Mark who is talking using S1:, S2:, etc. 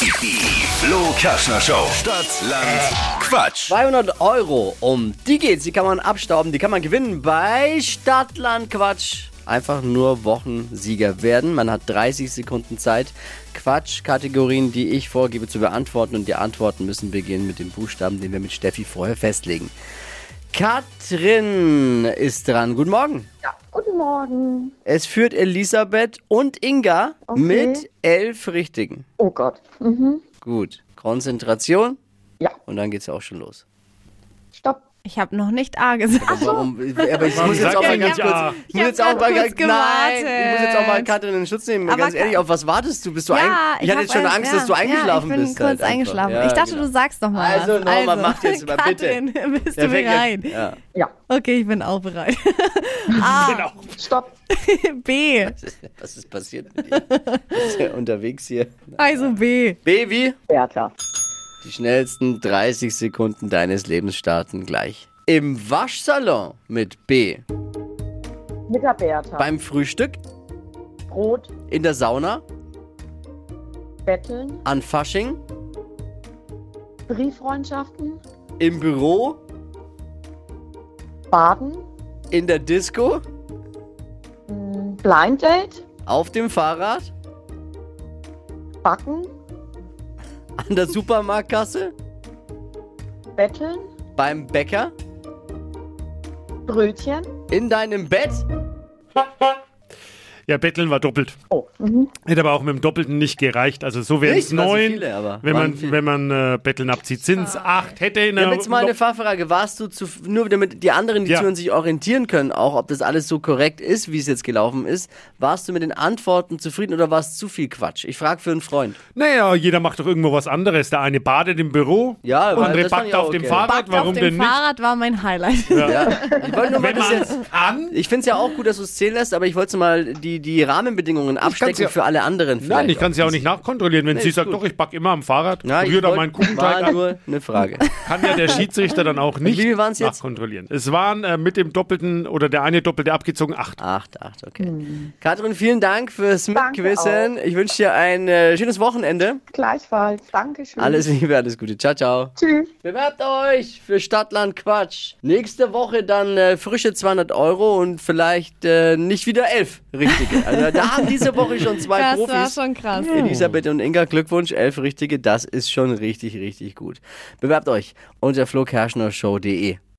S1: Die Flo Kaschner Show. Stadt, Land, Quatsch.
S2: 200 Euro, um die geht's. Die kann man abstauben, die kann man gewinnen bei Stadtland Quatsch. Einfach nur Wochensieger werden. Man hat 30 Sekunden Zeit, Quatsch-Kategorien, die ich vorgebe, zu beantworten. Und die Antworten müssen beginnen mit dem Buchstaben, den wir mit Steffi vorher festlegen. Katrin ist dran. Guten Morgen.
S3: Ja, Morgen.
S2: Es führt Elisabeth und Inga
S3: Okay.
S2: mit elf Richtigen.
S3: Oh Gott. Mhm.
S2: Gut. Konzentration.
S3: Ja.
S2: Und dann geht's auch schon los.
S3: Stopp.
S4: Ich habe noch nicht A gesagt.
S2: Warum? Aber ich muss jetzt auch mal ganz kurz.
S5: ja?
S2: Ich
S4: Ich
S2: muss jetzt auch mal ganz, nein, ich muss jetzt auch mal Katrin in den Schutz nehmen.
S4: Aber
S2: ganz ehrlich, auf was wartest du? Bist du
S4: Ja,
S2: ein, ich hatte
S4: hab
S2: jetzt schon Angst,
S4: ja,
S2: dass du eingeschlafen
S4: ja, ich bin
S2: bist.
S4: kurz
S2: halt
S4: eingeschlafen.
S2: Ja,
S4: ich dachte,
S2: genau.
S4: du sagst noch mal
S2: Also,
S4: was.
S2: nochmal, mach jetzt mal, bitte.
S4: Katrin, bist du bereit?
S2: Ja.
S3: Ja.
S4: Okay, ich bin auch bereit. A,
S5: Genau.
S3: Stopp.
S4: B,
S2: Was ist passiert mit dir? Bist du unterwegs hier?
S4: also B.
S2: Baby,
S3: Bertha.
S2: Die schnellsten 30 Sekunden deines Lebens starten gleich. Im Waschsalon mit B.
S3: Mit der Bertha.
S2: Beim Frühstück,
S3: Brot.
S2: in der Sauna,
S3: Betteln.
S2: an Fasching,
S3: Brieffreundschaften.
S2: im Büro,
S3: Baden.
S2: in der Disco,
S3: mm, Blind Date.
S2: auf dem Fahrrad,
S3: Backen.
S2: An der Supermarktkasse,
S3: Betteln.
S2: beim Bäcker,
S3: Brötchen.
S2: in deinem Bett.
S5: Ja, Betteln war doppelt.
S3: Oh. Mhm.
S5: Hätte aber auch mit dem Doppelten nicht gereicht. Also so wären es
S2: Nicht? Waren so
S5: neun.
S2: viele,
S5: wenn man,
S2: viele.
S5: wenn man äh, Betteln abzieht, sind es acht. Hätte in der
S2: jetzt mal eine Fachfrage. Warst du zu, nur damit die anderen, die
S5: Ja.
S2: zuhören, sich orientieren können, auch ob das alles so korrekt ist, wie es jetzt gelaufen ist, warst du mit den Antworten zufrieden oder war es zu viel Quatsch? Ich frage für einen Freund.
S5: Naja, jeder macht doch irgendwo was anderes. Der eine badet im Büro,
S2: Ja,
S5: der andere backt auf dem
S2: okay.
S5: Fahrrad.
S4: Backt
S5: Warum
S4: auf dem
S5: denn nicht?
S4: Fahrrad war mein Highlight.
S2: Ja. Ich wollte nur mal
S5: Wenn
S2: das
S5: man
S2: jetzt.
S5: kann.
S2: Ich finde es ja auch gut, dass du es zählen lässt, aber ich wollte mal die, die Rahmenbedingungen abstecken
S5: ja-
S2: für alle anderen.
S5: Nein, ich kann es ja auch nicht nachkontrollieren. Wenn
S2: Nee,
S5: sie sagt,
S2: gut.
S5: doch, ich backe immer am Fahrrad,
S2: Ja,
S5: auch
S2: wollt-
S5: meinen Kuchenteig
S2: war
S5: an,
S2: nur eine Frage.
S5: kann ja der Schiedsrichter dann auch nicht
S2: wie waren's jetzt?
S5: nachkontrollieren. Es waren äh, mit dem Doppelten oder der eine Doppelte abgezogen acht.
S2: Acht, acht, okay. Katrin, vielen Dank fürs Mitquissen. Ich wünsche dir ein äh, schönes Wochenende.
S3: Gleichfalls. Dankeschön.
S2: Alles Liebe, alles Gute. Ciao, ciao.
S3: Tschüss.
S2: Bewerbt euch für Stadtland Quatsch. Nächste Woche dann äh, frische 200 Euro und vielleicht äh, nicht wieder elf richtige. Also da haben diese Woche schon zwei
S4: Das war
S2: Profis.
S4: schon krass.
S2: Elisabeth und Inga, Glückwunsch, elf richtige. Das ist schon richtig, richtig gut. Bewerbt euch unter flokerschnershow.de.